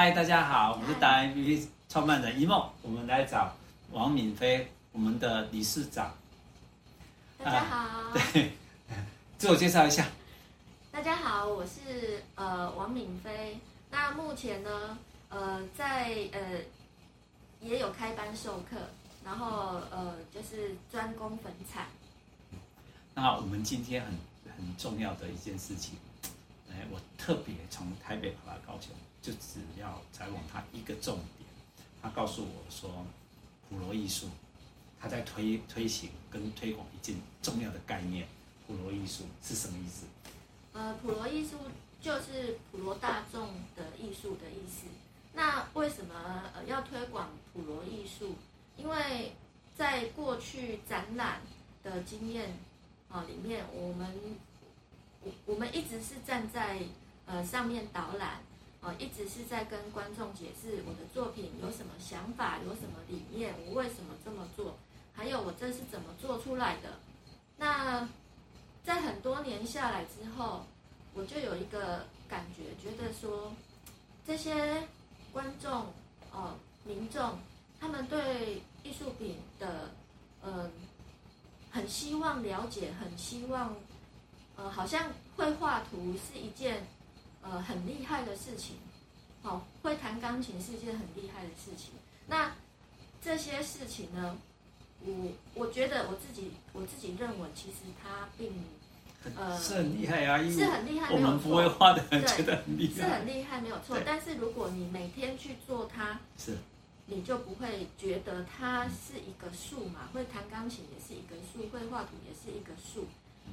嗨，大家好，我是达人 APP 创办人一梦，我们来找王敏飞，我们的理事长。大家好，呃、对，自我介绍一下。大家好，我是呃王敏飞。那目前呢，呃，在呃也有开班授课，然后呃就是专攻粉彩。那我们今天很很重要的一件事情，哎，我特别从台北跑到高雄。就只要采访他一个重点，他告诉我说，普罗艺术，他在推推行跟推广一件重要的概念，普罗艺术是什么意思？呃，普罗艺术就是普罗大众的艺术的意思。那为什么呃要推广普罗艺术？因为在过去展览的经验啊里面，我们我我们一直是站在呃上面导览。啊，一直是在跟观众解释我的作品有什么想法，有什么理念，我为什么这么做，还有我这是怎么做出来的。那在很多年下来之后，我就有一个感觉，觉得说这些观众哦，民众，他们对艺术品的嗯，很希望了解，很希望呃，好像绘画图是一件。呃，很厉害的事情，好、哦，会弹钢琴是一件很厉害的事情。那这些事情呢，我我觉得我自己我自己认为，其实它并呃 是很厉害啊，是很厉害，我们不会画的人觉得很厉害，是很厉害，没有错。但是如果你每天去做它，是，你就不会觉得它是一个数嘛？会弹钢琴也是一个数，会画图也是一个数，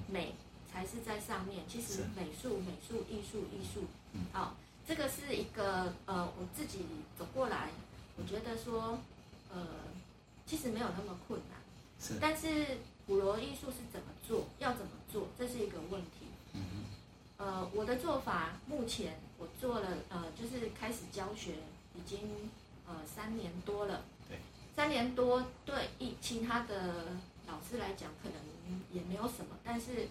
美。还是在上面，其实美术、美术、艺术、艺术，好，这个是一个呃，我自己走过来，我觉得说，呃，其实没有那么困难，是。但是普罗艺术是怎么做，要怎么做，这是一个问题。嗯嗯。呃，我的做法，目前我做了呃，就是开始教学，已经呃三年多了。对。三年多，对一其他的老师来讲，可能也没有什么，但是。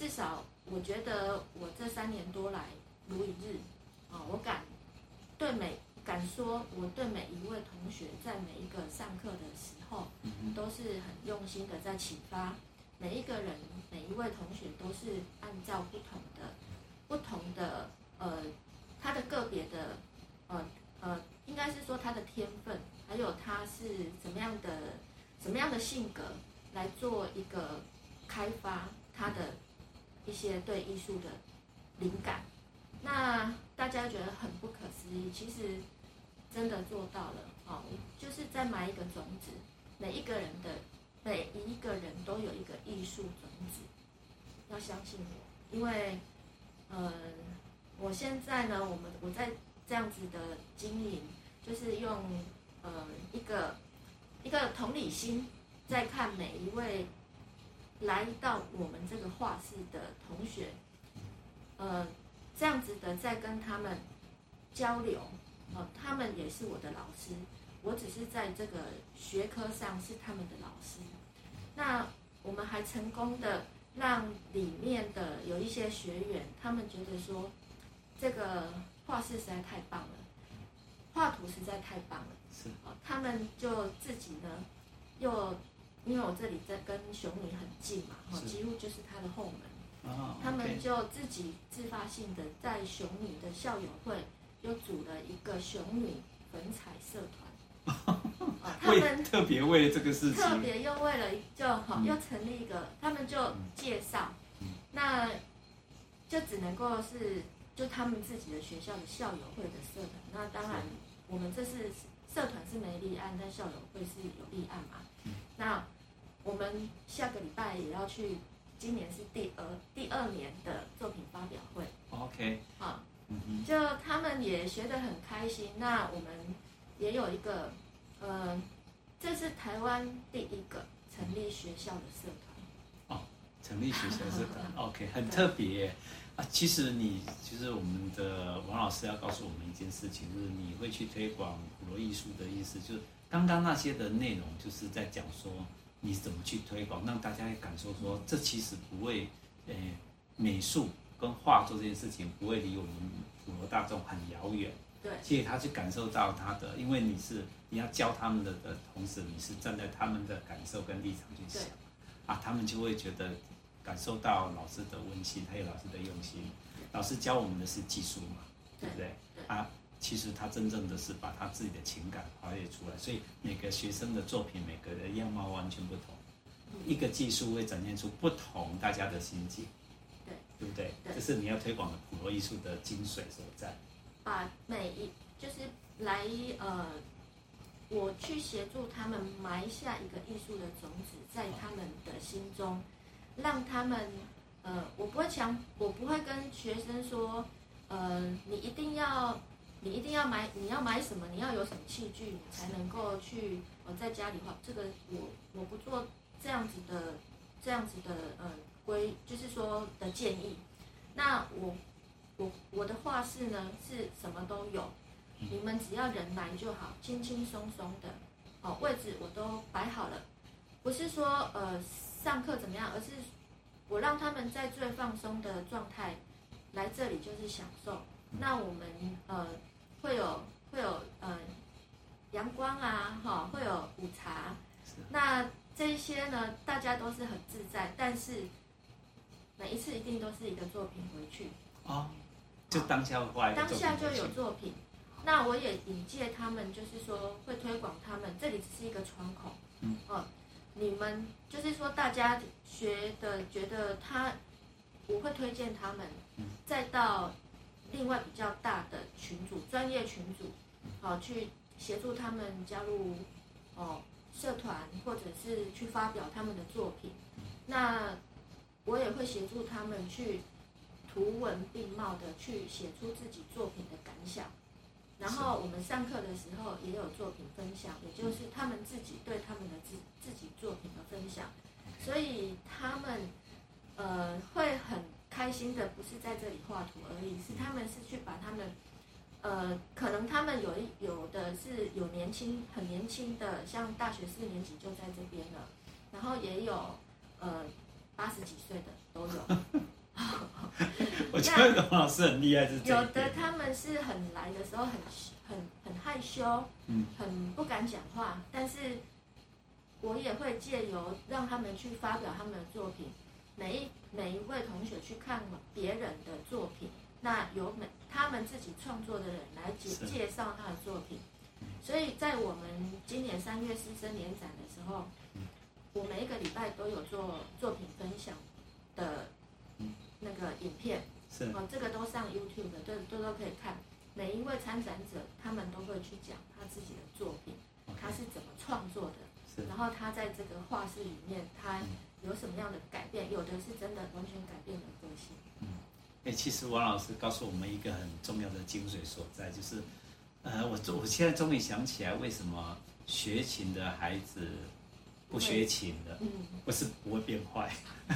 至少我觉得我这三年多来如一日，啊，我敢对每敢说，我对每一位同学在每一个上课的时候，都是很用心的在启发每一个人，每一位同学都是按照不同的、不同的呃他的个别的呃呃，应该是说他的天分，还有他是怎么样的什么样的性格来做一个开发他的。一些对艺术的灵感，那大家觉得很不可思议，其实真的做到了哦，就是在埋一个种子，每一个人的每一个人都有一个艺术种子，要相信我，因为呃，我现在呢，我们我在这样子的经营，就是用呃一个一个同理心在看每一位。来到我们这个画室的同学，呃，这样子的在跟他们交流，呃，他们也是我的老师，我只是在这个学科上是他们的老师。那我们还成功的让里面的有一些学员，他们觉得说，这个画室实在太棒了，画图实在太棒了，是，他们就自己呢又。因为我这里在跟熊女很近嘛，哈，几乎就是他的后门，哦，他们就自己自发性的在熊女的校友会又组了一个熊女粉彩社团，哦，他们特别为了这个事情，特别又为了就好又成立一个，他们就介绍，那就只能够是就他们自己的学校的校友会的社团，那当然我们这是社团是没立案，但校友会是有立案嘛。那我们下个礼拜也要去，今年是第二第二年的作品发表会。OK，好，就他们也学得很开心。那我们也有一个，呃，这是台湾第一个成立学校的社团。哦，成立学校社团，OK，很特别啊。其实你，其实我们的王老师要告诉我们一件事情，就是你会去推广普罗艺术的意思，就是。刚刚那些的内容，就是在讲说你怎么去推广，让大家感受说，这其实不会，呃，美术跟画作这件事情不会离我们普罗大众很遥远，对，所以他去感受到他的，因为你是你要教他们的的同时，你是站在他们的感受跟立场去想，啊，他们就会觉得感受到老师的温馨，还有老师的用心。老师教我们的是技术嘛，对不对？对啊，其实他真正的是把他自己的情感发掘出来，所以每个学生的作品，每个人样貌完全不同，一个技术会展现出不同大家的心境，对，对不对？对，这是你要推广的普罗艺术的精髓所在。把每一就是来呃，我去协助他们埋下一个艺术的种子在他们的心中，让他们呃，我不会强，我不会跟学生说，呃，你一定要，你一定要买，你要买什么，你要有什么器具，你才能够去呃在家里画。这个我我不做这样子的这样子的呃规，就是说的建议。那我。我我的画室呢是什么都有，你们只要人来就好，轻轻松松的，哦，位置我都摆好了，不是说呃上课怎么样，而是我让他们在最放松的状态来这里就是享受。那我们呃会有会有呃阳光啊，哈、哦，会有午茶，那这一些呢大家都是很自在，但是每一次一定都是一个作品回去哦。就当下画，当下就有作品。那我也引荐他们，就是说会推广他们，这里只是一个窗口。嗯，哦，你们就是说大家学的觉得他，我会推荐他们，再到另外比较大的群组、专业群组，好去协助他们加入哦社团，或者是去发表他们的作品。那我也会协助他们去。图文并茂的去写出自己作品的感想，然后我们上课的时候也有作品分享，也就是他们自己对他们的自自己作品的分享，所以他们呃会很开心的，不是在这里画图而已，是他们是去把他们呃可能他们有一有的是有年轻很年轻的，像大学四年级就在这边了，然后也有呃八十几岁的都有。我觉得董老师很厉害，是有的他们是很来的时候很很很害羞，嗯，很不敢讲话，但是我也会借由让他们去发表他们的作品，每一每一位同学去看别人的作品，那由每他们自己创作的人来介介绍他的作品，所以在我们今年三月师生联展的时候，我每一个礼拜都有做作品分享的。那个影片是哦，这个都上 YouTube 的，都都都可以看。每一位参展者，他们都会去讲他自己的作品他是怎么创作的，是。然后他在这个画室里面，他有什么样的改变？有的是真的完全改变了个性。嗯，哎，其实王老师告诉我们一个很重要的精髓所在，就是，呃，我我现在终于想起来，为什么学琴的孩子。不学琴的，不是不会变坏，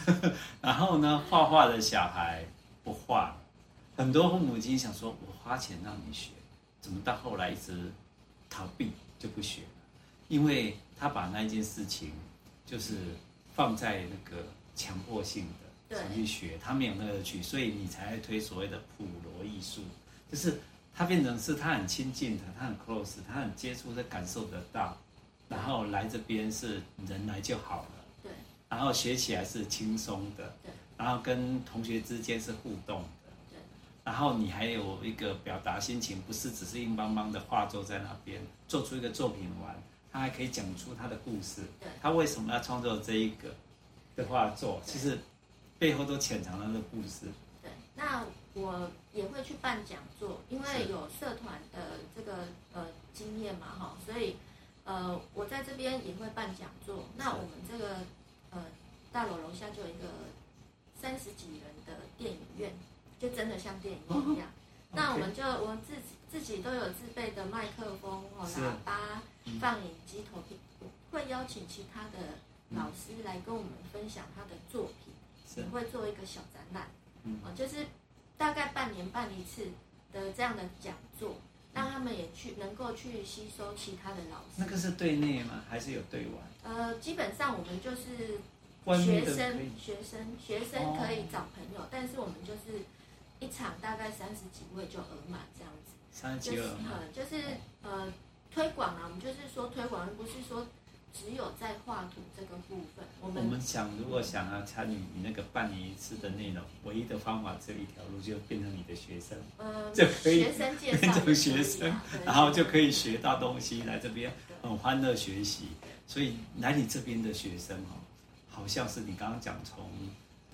然后呢，画画的小孩不画，很多父母亲想说，我花钱让你学，怎么到后来一直逃避就不学了？因为他把那件事情就是放在那个强迫性的去学，他没有那个去，所以你才会推所谓的普罗艺术，就是他变成是他很亲近的，他很 close，他很接触，的感受得到。然后来这边是人来就好了，对。然后学起来是轻松的，对。然后跟同学之间是互动的，对。然后你还有一个表达心情，不是只是硬邦邦的画作在那边，做出一个作品完，他还可以讲出他的故事，对。他为什么要创作这一个的画作？其实背后都潜藏了那个故事。对。那我也会去办讲座，因为有社团的这个呃经验嘛，哈，所以。呃，我在这边也会办讲座。那我们这个呃大楼楼下就有一个三十几人的电影院，就真的像电影院一样。那我们就我们自己自己都有自备的麦克风、哦喇叭、放映机、投屏，会邀请其他的老师来跟我们分享他的作品，也会做一个小展览，哦，就是大概半年办一次的这样的讲座。让他们也去能够去吸收其他的老师。那个是对内吗？还是有对外？呃，基本上我们就是学生，学生，学生可以找朋友，哦，但是我们就是一场大概三十几位就额满这样子。三十七二嘛，就是呃推广啊，我们就是说推广，而不是说。只有在画图这个部分，我们我们想，如果想要参与你那个半年一次的内容，唯一的方法只有一条路，就变成你的学生，嗯，就可以学生介绍变成学生，然后就可以学到东西，来这边很欢乐学习。所以来你这边的学生哦，好像是你刚刚讲从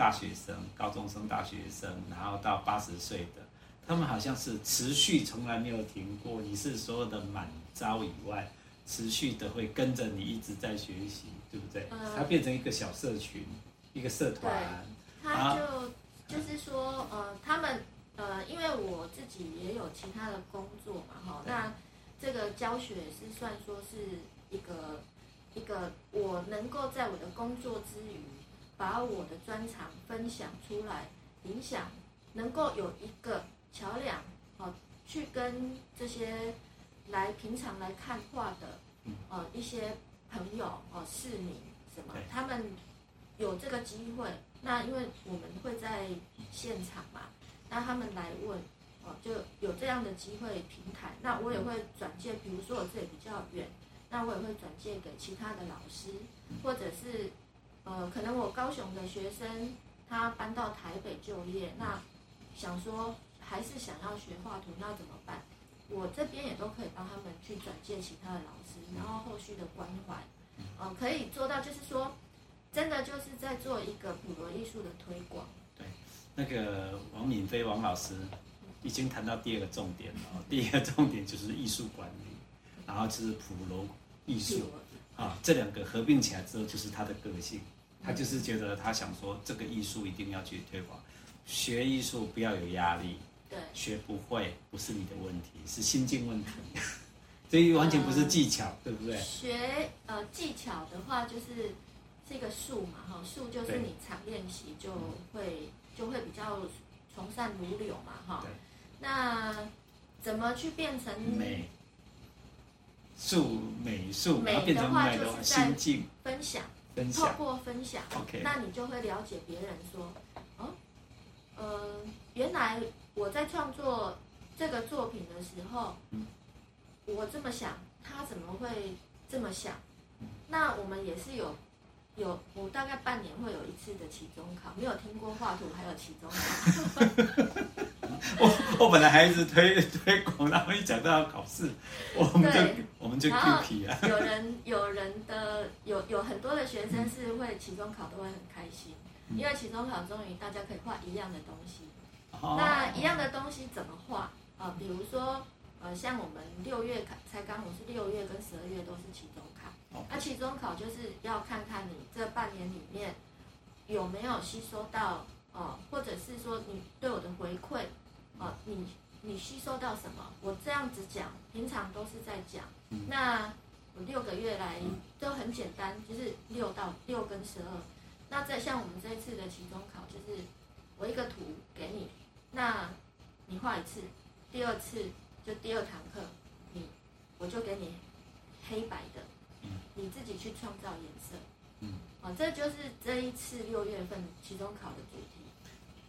大学生、高中生、大学生，然后到八十岁的，他们好像是持续从来没有停过。你是所有的满招以外。持续的会跟着你一直在学习，对不对？它变成一个小社群，一个社团。他就就是说，呃，他们呃，因为我自己也有其他的工作嘛，哈，那这个教学是算说是一个一个我能够在我的工作之余，把我的专长分享出来，影响能够有一个桥梁，哦，去跟这些。来平常来看画的，呃，一些朋友哦，市民什么，他们有这个机会，那因为我们会在现场嘛，那他们来问，哦，就有这样的机会平台，那我也会转介，比如说我这里比较远，那我也会转介给其他的老师，或者是，呃，可能我高雄的学生他搬到台北就业，那想说还是想要学画图，那怎么办？我这边也都可以帮他们去转介其他的老师，然后后续的关怀，呃，可以做到，就是说，真的就是在做一个普罗艺术的推广。对，那个王敏飞王老师已经谈到第二个重点了，第一个重点就是艺术管理，然后就是普罗艺术啊，这两个合并起来之后就是他的个性，他就是觉得他想说这个艺术一定要去推广，学艺术不要有压力。对，学不会不是你的问题，是心境问题，所以完全不是技巧，呃、对不对？学呃技巧的话，就是这个术嘛，哈，术就是你常练习就会就会比较从善如流嘛，哈。那怎么去变成美术美术？美的话就是在分享，分享，透过分享，OK，那你就会了解别人说，哦，呃，原来。我在创作这个作品的时候，我这么想，他怎么会这么想？那我们也是有有，我大概半年会有一次的期中考，没有听过画图还有期中考。我我本来还一直推 推广，然后一讲到要考试，我们就我们就 Q 皮啊。有人有人的有有很多的学生是会期中考都会很开心，因为期中考终于大家可以画一样的东西。那一样的东西怎么画啊？比如说，呃，像我们六月考才刚，我是六月跟十二月都是期中考。那期中考就是要看看你这半年里面有没有吸收到哦，或者是说你对我的回馈哦，你你吸收到什么？我这样子讲，平常都是在讲。那我六个月来都很简单，就是六到六跟十二。那再像我们这一次的期中考，就是我一个图给你。那，你画一次，第二次就第二堂课，你我就给你黑白的，你自己去创造颜色。嗯，哦，这就是这一次六月份期中考的主题。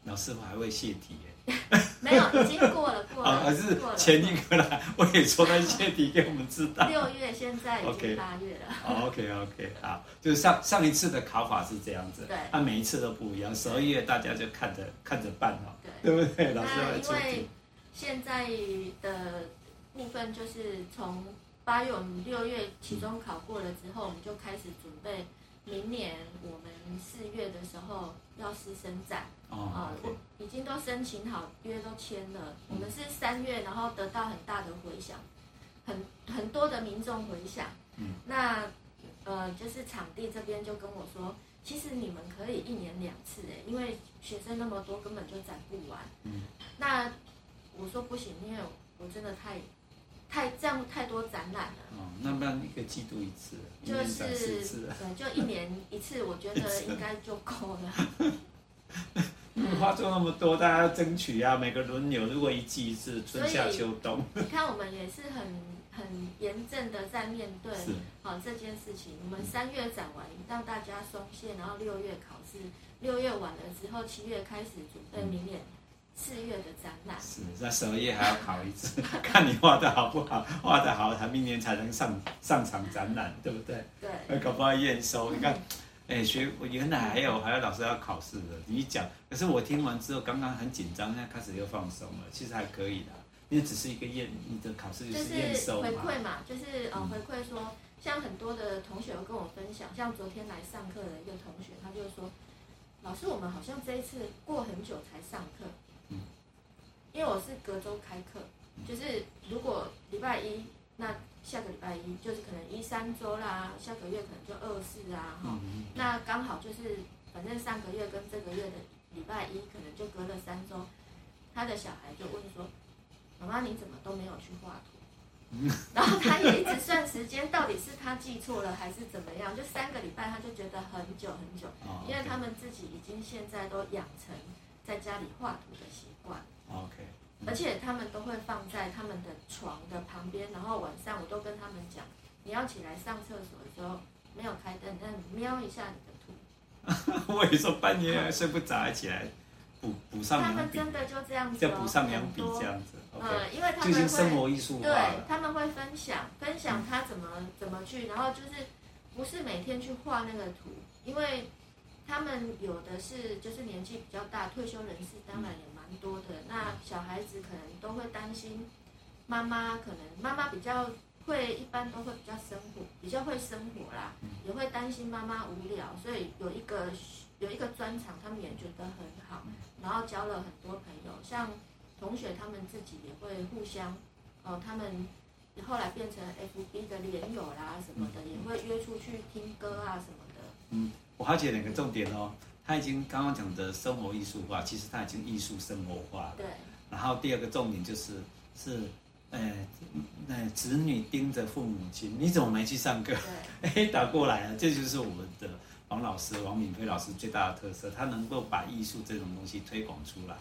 老师傅还会泄题耶？没有，已经过了，过了。啊，是前一个啦，我也说他泄题给我们知道。六月现在已经八月了。OK OK，好，就是上上一次的考法是这样子，对，他每一次都不一样，十二月大家就看着看着办哦。对不对？老师那因为现在的部分就是从八月，我们六月期中考过了之后，我们就开始准备明年我们四月的时候要师生展啊，已经都申请好，约都签了。我们是三月，然后得到很大的回响，很很多的民众回响。嗯，那呃，就是场地这边就跟我说。其实你们可以一年两次哎，因为学生那么多，根本就展不完。嗯，那我说不行，因为我真的太太这样太多展览了。哦，那不然一个季度一次，就是对，就一年一次，我觉得应该就够了。画作那么多，大家要争取啊，每个轮流，如果一季一次，春夏秋冬。你看，我们也是很。很严正的在面对好这件事情。我们三月展完，让大家松懈，然后六月考试，六月完了之后，七月开始准备明年四月的展览。是，那十二月还要考一次，看你画的好不好，画的好，他明年才能上上场展览，对不对？对。搞不好验收，你看，哎、欸，学我原来还有还有老师要考试的，你一讲，可是我听完之后，刚刚很紧张，现在开始又放松了，其实还可以的，因为只是一个验，你的考试就是验收回馈嘛，就是呃回馈说，像很多的同学有跟我分享，像昨天来上课的一个同学，他就说。老师，我们好像这一次过很久才上课，嗯，因为我是隔周开课，就是如果礼拜一，那下个礼拜一就是可能一三周啦，下个月可能就二四啊，哈，那刚好就是反正上个月跟这个月的礼拜一可能就隔了三周，他的小孩就问说：“妈妈，你怎么都没有去画图？”然后他也一直算时间，到底是他记错了还是怎么样？就三个礼拜，他就觉得很久很久，因为他们自己已经现在都养成在家里画图的习惯。OK，而且他们都会放在他们的床的旁边，然后晚上我都跟他们讲，你要起来上厕所的时候没有开灯，但你瞄一下你的图。我也说半夜睡不着，还起来补补上。他们真的就这样子，就补上两笔这样子。嗯，因为他们会生活艺术对，他们会分享分享他怎么怎么去，然后就是不是每天去画那个图，因为他们有的是就是年纪比较大，退休人士当然也蛮多的。那小孩子可能都会担心妈妈，可能妈妈比较会一般都会比较生活，比较会生活啦，也会担心妈妈无聊，所以有一个有一个专场，他们也觉得很好，然后交了很多朋友，像。同学他们自己也会互相，哦，他们后来变成 FB 的连友啦什么的，也会约出去听歌啊什么的。嗯，我好奇两个重点哦，他已经刚刚讲的生活艺术化，其实他已经艺术生活化了。对。然后第二个重点就是是，呃，那子女盯着父母亲，你怎么没去上课？哎，打过来了，这就是我们的王老师王敏飞老师最大的特色，他能够把艺术这种东西推广出来。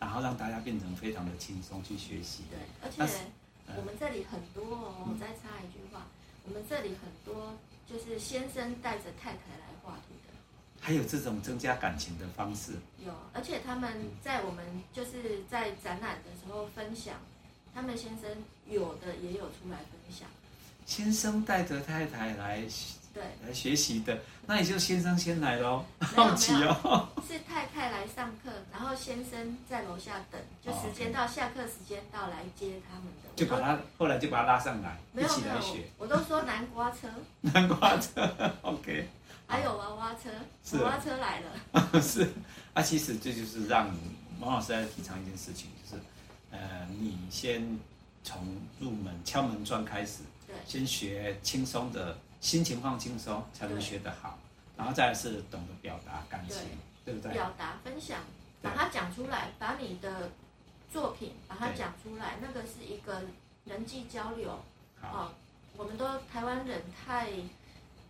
然后让大家变成非常的轻松去学习。对，而且我们这里很多哦，我再插一句话，我们这里很多就是先生带着太太来画图的。还有这种增加感情的方式。有，而且他们在我们就是在展览的时候分享，他们先生有的也有出来分享。先生带着太太来。对，来学习的，那你就先生先来喽。好奇哦，是太先生在楼下等，就时间到，下课时间到来接他们的。就把他后来就把他拉上来，一起来学。我都说南瓜车，南瓜车，OK。还有娃娃车，娃娃车来了。是，啊，其实这就是让王老师在提倡一件事情，就是呃，你先从入门敲门砖开始，对，先学轻松的。心情放轻松，才能学得好。然后再来是懂得表达感情，对，对不对？表达、分享，把它讲出来，把你的作品把它讲出来，那个是一个人际交流。好哦，我们都台湾人太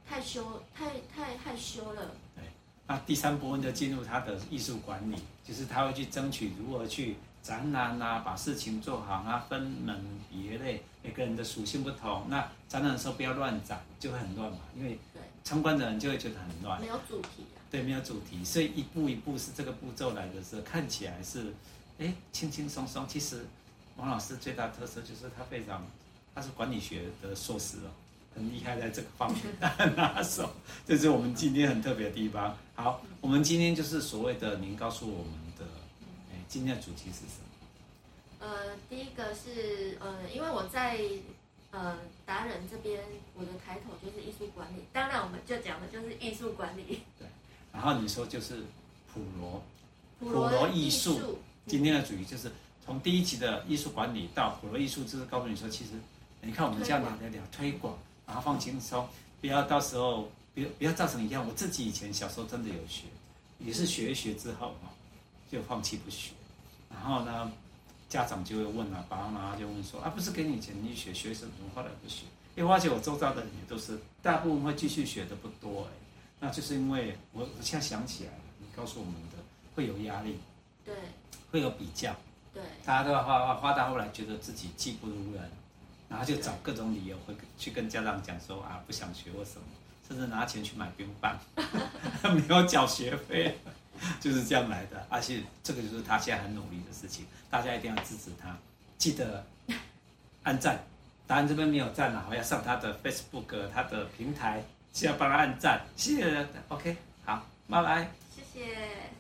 太羞，太太害羞了。对，那第三部分就进入他的艺术管理，就是他会去争取如何去。展览啊，把事情做好啊，分门别类，每个人的属性不同。那展览的时候不要乱展，就会很乱嘛。因为参观的人就会觉得很乱，没有主题啊。对，没有主题，所以一步一步是这个步骤来的时候，看起来是，哎，轻轻松松。其实王老师最大特色就是他非常，他是管理学的硕士哦，很厉害在这个方面，很拿手。这是我们今天很特别的地方。好，我们今天就是所谓的，您告诉我们的。今天的主题是什么？呃，第一个是呃，因为我在呃达人这边，我的抬头就是艺术管理。当然，我们就讲的就是艺术管理。对。然后你说就是普罗，普罗艺术。今天的主题就是从第一集的艺术管理到普罗艺术，就是告诉你说，其实你看我们这样聊聊聊推广，然后放轻松，不要到时候不要不要造成一样。我自己以前小时候真的有学，也是学一学之后哈，就放弃不学。然后呢，家长就会问啊，爸爸妈妈就问说啊，不是给你钱你学学什么？后来不学，因为发现我周遭的人也都是大部分会继续学的不多哎，那就是因为我我现在想起来你告诉我们的会有压力对。会有比较对。大家都要花花到后来觉得自己技不如人然后就找各种理由会去跟家长讲说啊不想学或什么甚至拿钱去买冰棒 没有缴学费就是这样来的。而且这个就是他现在很努力的事情大家一定要支持他。记得按赞答案这边没有赞了我要上他的 facebook 他的平台先要帮他按赞谢谢。大家 ok 好拜拜。谢谢。